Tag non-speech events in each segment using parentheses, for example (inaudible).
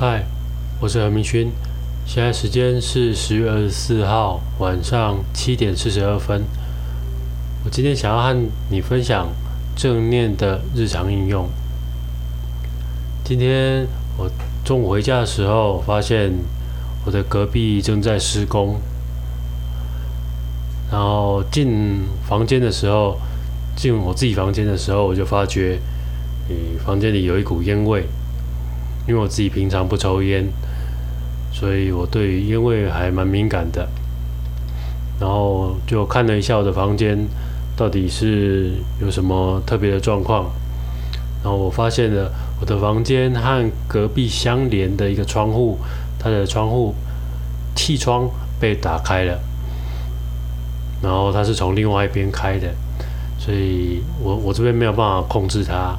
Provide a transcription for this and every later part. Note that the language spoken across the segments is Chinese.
嗨，我是何明勋，现在时间是十月二十四号晚上七点四十二分。我今天想要和你分享正念的日常应用。今天我中午回家的时候，发现我的隔壁正在施工，然后进房间的时候，进我自己房间的时候，我就发觉，嗯，房间里有一股烟味。因为我自己平常不抽烟，所以我对烟味还蛮敏感的。然后就看了一下我的房间，到底是有什么特别的状况。然后我发现了我的房间和隔壁相连的一个窗户，它的窗户气窗被打开了，然后它是从另外一边开的，所以我我这边没有办法控制它。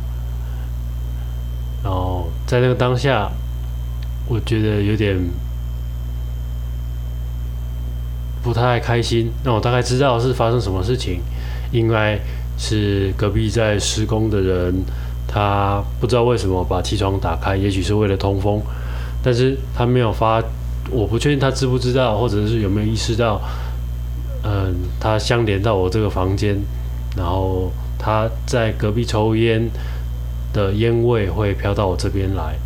然后在那个当下，我觉得有点不太开心。那我大概知道是发生什么事情，应该是隔壁在施工的人，他不知道为什么把气窗打开，也许是为了通风，但是他没有发，我不确定他知不知道，或者是有没有意识到，嗯，他相连到我这个房间，然后他在隔壁抽烟。的烟味会飘到我这边来，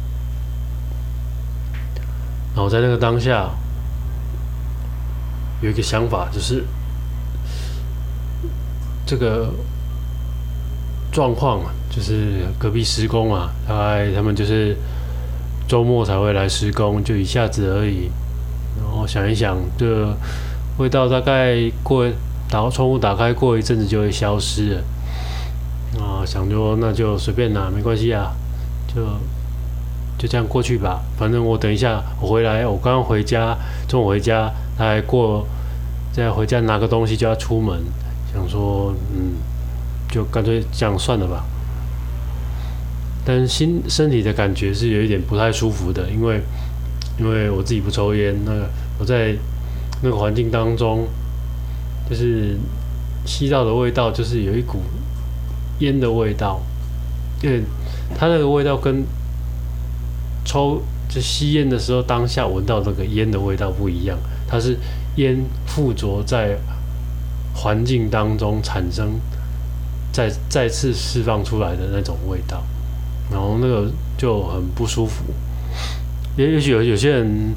然后在那个当下，有一个想法，就是这个状况就是隔壁施工啊，大概他们就是周末才会来施工，就一下子而已。然后想一想，这味道大概过打窗户打开过一阵子就会消失了。啊，想说那就随便拿，没关系啊，就就这样过去吧。反正我等一下我回来，我刚刚回家，中午回家，他还过再回家拿个东西就要出门，想说嗯，就干脆这样算了吧。但心身体的感觉是有一点不太舒服的，因为因为我自己不抽烟，那个我在那个环境当中，就是吸到的味道，就是有一股。烟的味道，因为它那个味道跟抽就吸烟的时候当下闻到那个烟的味道不一样，它是烟附着在环境当中产生，再再次释放出来的那种味道，然后那个就很不舒服。也也许有有些人，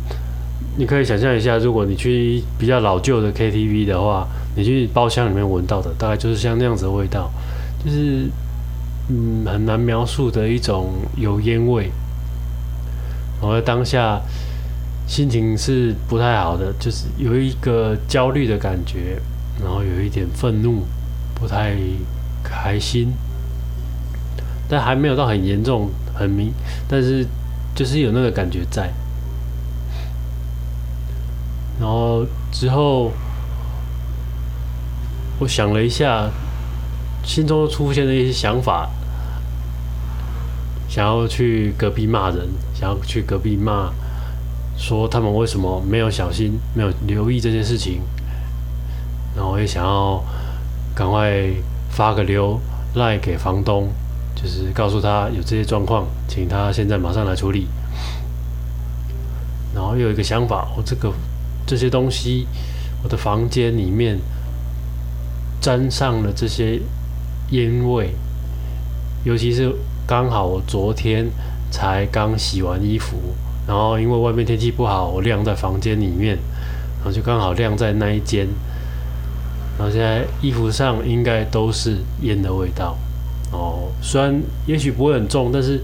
你可以想象一下，如果你去比较老旧的 KTV 的话，你去包厢里面闻到的，大概就是像那样子的味道。就是嗯很难描述的一种油烟味，我在当下心情是不太好的，就是有一个焦虑的感觉，然后有一点愤怒，不太开心，但还没有到很严重很明，但是就是有那个感觉在，然后之后我想了一下。心中出现的一些想法，想要去隔壁骂人，想要去隔壁骂，说他们为什么没有小心，没有留意这件事情，然后也想要赶快发个留赖给房东，就是告诉他有这些状况，请他现在马上来处理。然后又有一个想法，我这个这些东西，我的房间里面沾上了这些。烟味，尤其是刚好我昨天才刚洗完衣服，然后因为外面天气不好，我晾在房间里面，然后就刚好晾在那一间，然后现在衣服上应该都是烟的味道。哦，虽然也许不会很重，但是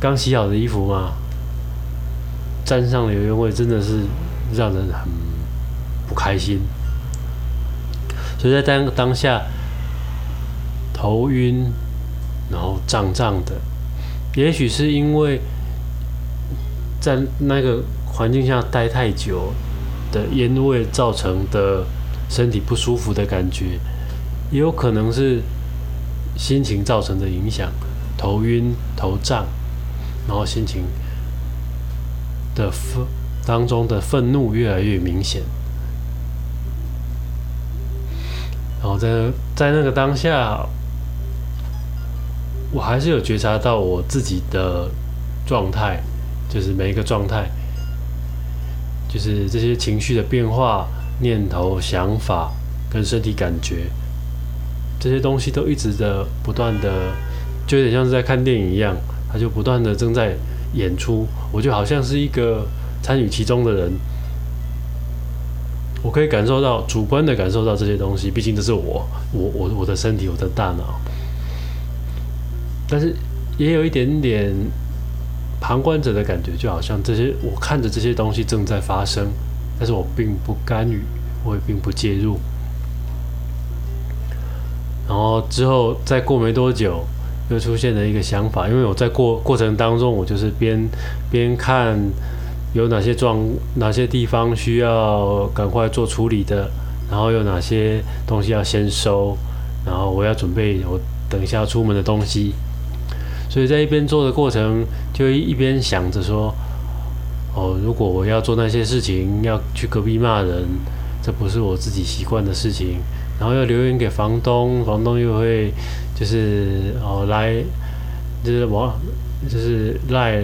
刚洗好的衣服嘛，沾上了油烟味，真的是让人很不开心。所以在当当下。头晕，然后胀胀的，也许是因为在那个环境下待太久的烟味造成的身体不舒服的感觉，也有可能是心情造成的影响，头晕头胀，然后心情的愤当中的愤怒越来越明显，然后在在那个当下。我还是有觉察到我自己的状态，就是每一个状态，就是这些情绪的变化、念头、想法跟身体感觉，这些东西都一直的不断的，就有点像是在看电影一样，它就不断的正在演出，我就好像是一个参与其中的人。我可以感受到主观的感受到这些东西，毕竟这是我，我我我的身体，我的大脑。但是也有一点点旁观者的感觉，就好像这些我看着这些东西正在发生，但是我并不干预，我也并不介入。然后之后再过没多久，又出现了一个想法，因为我在过过程当中，我就是边 (laughs) 边看。有哪些状哪些地方需要赶快做处理的，然后有哪些东西要先收，然后我要准备我等一下出门的东西，所以在一边做的过程，就一边想着说，哦，如果我要做那些事情，要去隔壁骂人，这不是我自己习惯的事情，然后要留言给房东，房东又会就是哦来，就是我就是赖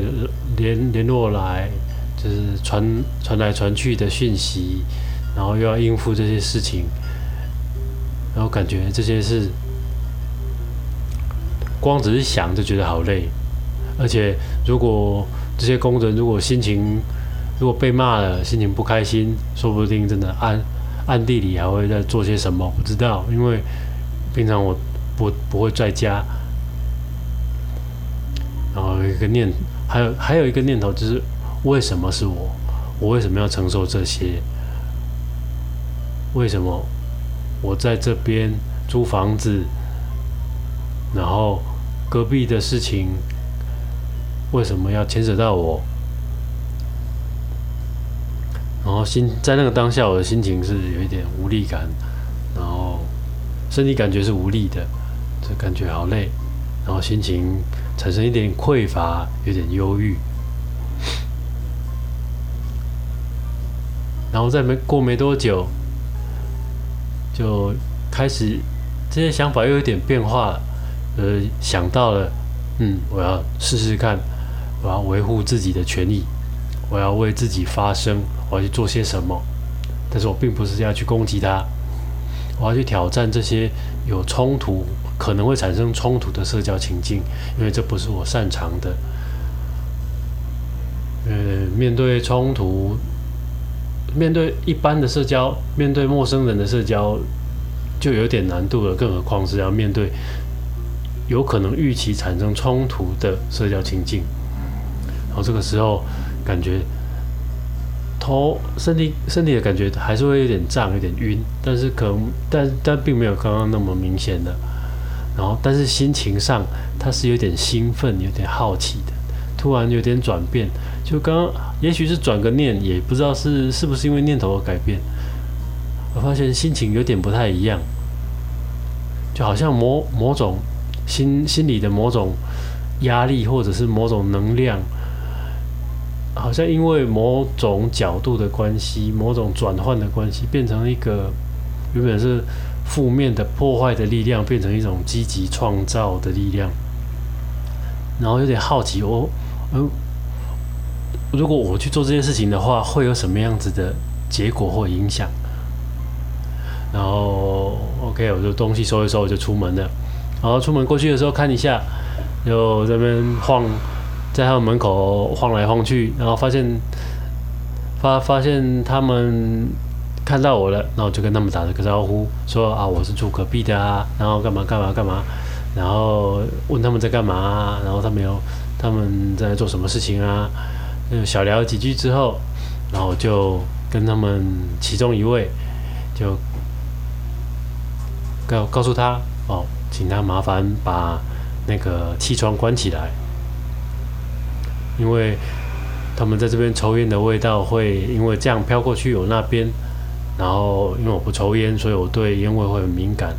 联联络来。就是传传来传去的讯息，然后又要应付这些事情，然后感觉这些事光只是想就觉得好累，而且如果这些工人如果心情如果被骂了，心情不开心，说不定真的暗暗地里还会在做些什么，不知道，因为平常我不不会在家，然后一个念还有还有一个念头就是。为什么是我？我为什么要承受这些？为什么我在这边租房子，然后隔壁的事情为什么要牵扯到我？然后心在那个当下，我的心情是有一点无力感，然后身体感觉是无力的，就感觉好累，然后心情产生一点匮乏，有点忧郁。然后再没过没多久，就开始这些想法又有点变化了，呃，想到了，嗯，我要试试看，我要维护自己的权益，我要为自己发声，我要去做些什么。但是我并不是要去攻击他，我要去挑战这些有冲突、可能会产生冲突的社交情境，因为这不是我擅长的。呃，面对冲突。面对一般的社交，面对陌生人的社交，就有点难度了。更何况是要面对有可能预期产生冲突的社交情境。然后这个时候，感觉头、身体、身体的感觉还是会有点胀、有点晕，但是可能，但但并没有刚刚那么明显的。然后，但是心情上，它是有点兴奋、有点好奇的，突然有点转变。就刚刚，也许是转个念，也不知道是是不是因为念头而改变。我发现心情有点不太一样，就好像某某种心心里的某种压力，或者是某种能量，好像因为某种角度的关系，某种转换的关系，变成一个原本是负面的破坏的力量，变成一种积极创造的力量。然后有点好奇，我嗯。如果我去做这件事情的话，会有什么样子的结果或影响？然后，OK，我就东西收一收，我就出门了。然后出门过去的时候看一下，就这边晃，在他们门口晃来晃去，然后发现发发现他们看到我了，然后就跟他们打了个招呼，说啊，我是住隔壁的啊，然后干嘛干嘛干嘛，然后问他们在干嘛，然后他们有他们在做什么事情啊？就小聊几句之后，然后就跟他们其中一位就告告诉他哦，请他麻烦把那个气窗关起来，因为他们在这边抽烟的味道会因为这样飘过去我那边，然后因为我不抽烟，所以我对烟味会很敏感。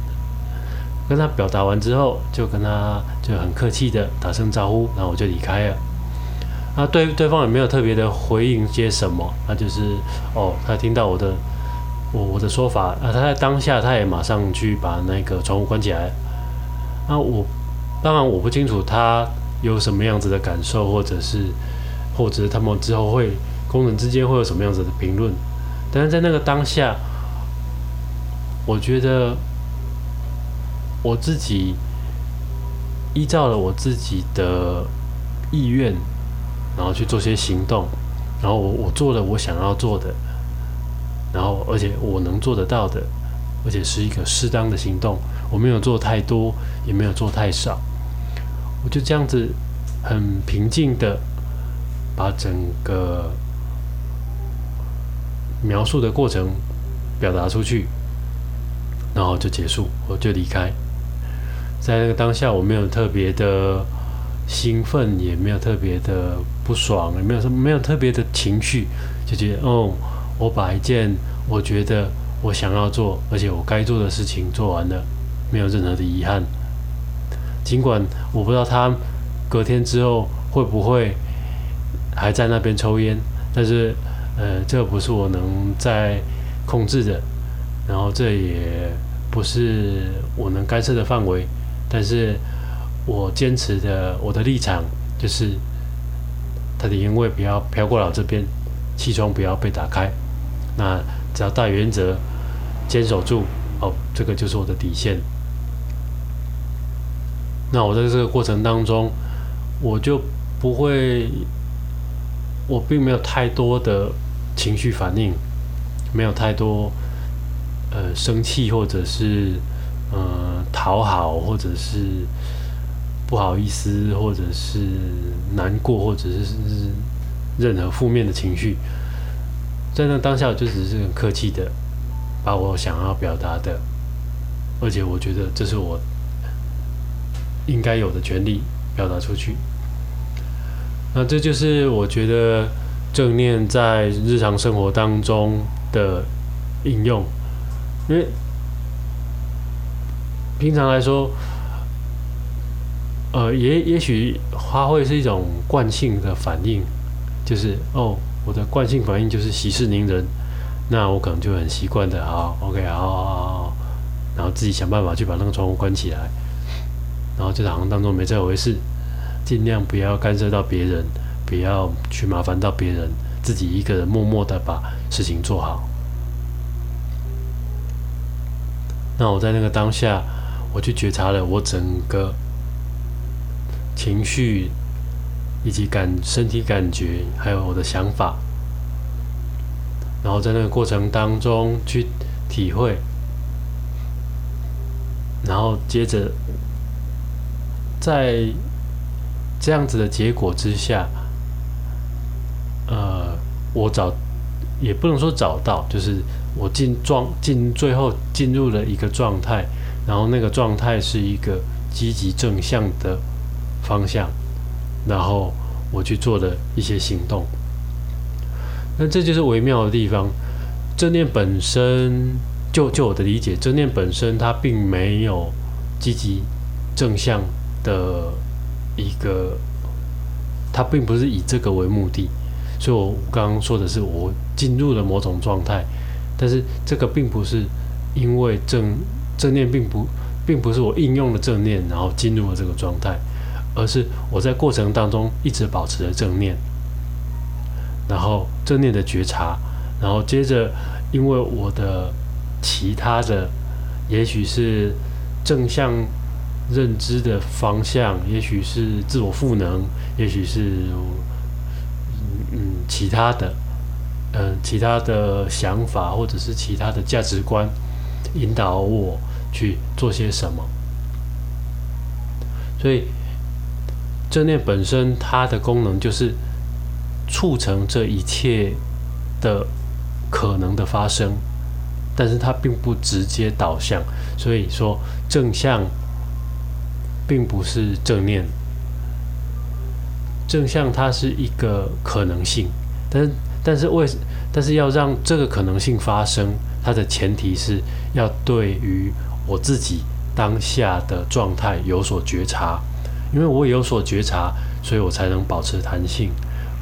跟他表达完之后，就跟他就很客气的打声招呼，然后我就离开了。那对对方也没有特别的回应些什么，那就是哦，他听到我的我我的说法，啊，他在当下他也马上去把那个窗户关起来。那我当然我不清楚他有什么样子的感受，或者是或者他们之后会工人之间会有什么样子的评论。但是在那个当下，我觉得我自己依照了我自己的意愿，然后去做些行动，然后我我做了我想要做的，然后而且我能做得到的，而且是一个适当的行动，我没有做太多，也没有做太少，我就这样子很平静的把整个。描述的过程表达出去，然后就结束，我就离开。在那个当下，我没有特别的兴奋，也没有特别的不爽，也没有什么没有特别的情绪，就觉得哦，我把一件我觉得我想要做，而且我该做的事情做完了，没有任何的遗憾。尽管我不知道他隔天之后会不会还在那边抽烟，但是。呃，这不是我能在控制的，然后这也不是我能干涉的范围，但是我坚持的我的立场就是，他的烟味不要飘过来这边，气窗不要被打开，那只要大原则坚守住，哦，这个就是我的底线。那我在这个过程当中，我就不会，我并没有太多的。情绪反应没有太多，呃，生气或者是呃讨好，或者是不好意思，或者是难过，或者是任何负面的情绪，在那当下我就只是很客气的把我想要表达的，而且我觉得这是我应该有的权利表达出去。那这就是我觉得。正念在日常生活当中的应用，因为平常来说，呃，也也许它会是一种惯性的反应，就是哦，我的惯性反应就是息事宁人，那我可能就很习惯的，好，OK，好好好，然后自己想办法去把那个窗户关起来，然后就好像当中没这回事，尽量不要干涉到别人。不要去麻烦到别人，自己一个人默默的把事情做好。那我在那个当下，我去觉察了我整个情绪，以及感身体感觉，还有我的想法，然后在那个过程当中去体会，然后接着在这样子的结果之下。呃，我找也不能说找到，就是我进状进最后进入了一个状态，然后那个状态是一个积极正向的方向，然后我去做的一些行动。那这就是微妙的地方。正念本身，就就我的理解，正念本身它并没有积极正向的一个，它并不是以这个为目的。所以，我刚刚说的是我进入了某种状态，但是这个并不是因为正正念并不并不是我应用了正念，然后进入了这个状态，而是我在过程当中一直保持着正念，然后正念的觉察，然后接着因为我的其他的，也许是正向认知的方向，也许是自我赋能，也许是。嗯嗯，其他的，嗯，其他的想法或者是其他的价值观，引导我去做些什么。所以，正念本身它的功能就是促成这一切的可能的发生，但是它并不直接导向。所以说，正向并不是正念。正向它是一个可能性，但但是为但是要让这个可能性发生，它的前提是要对于我自己当下的状态有所觉察，因为我有所觉察，所以我才能保持弹性。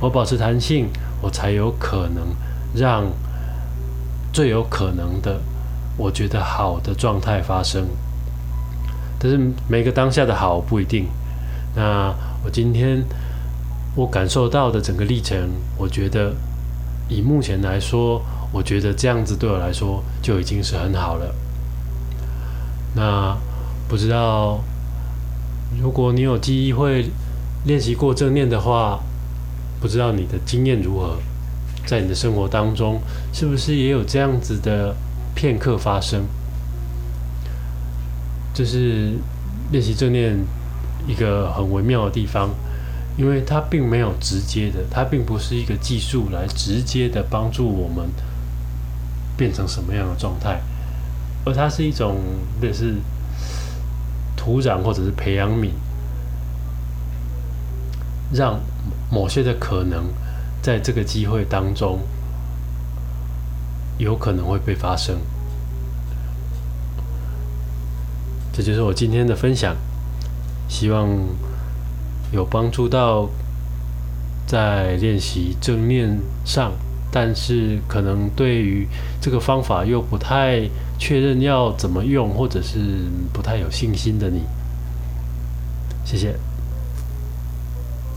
我保持弹性，我才有可能让最有可能的我觉得好的状态发生。但是每个当下的好不一定。那我今天。我感受到的整个历程，我觉得以目前来说，我觉得这样子对我来说就已经是很好了。那不知道，如果你有机会练习过正念的话，不知道你的经验如何，在你的生活当中，是不是也有这样子的片刻发生？这是练习正念一个很微妙的地方。因为它并没有直接的，它并不是一个技术来直接的帮助我们变成什么样的状态，而它是一种类似土壤或者是培养皿，让某些的可能在这个机会当中有可能会被发生。这就是我今天的分享，希望。有帮助到在练习正念上，但是可能对于这个方法又不太确认要怎么用，或者是不太有信心的你，谢谢。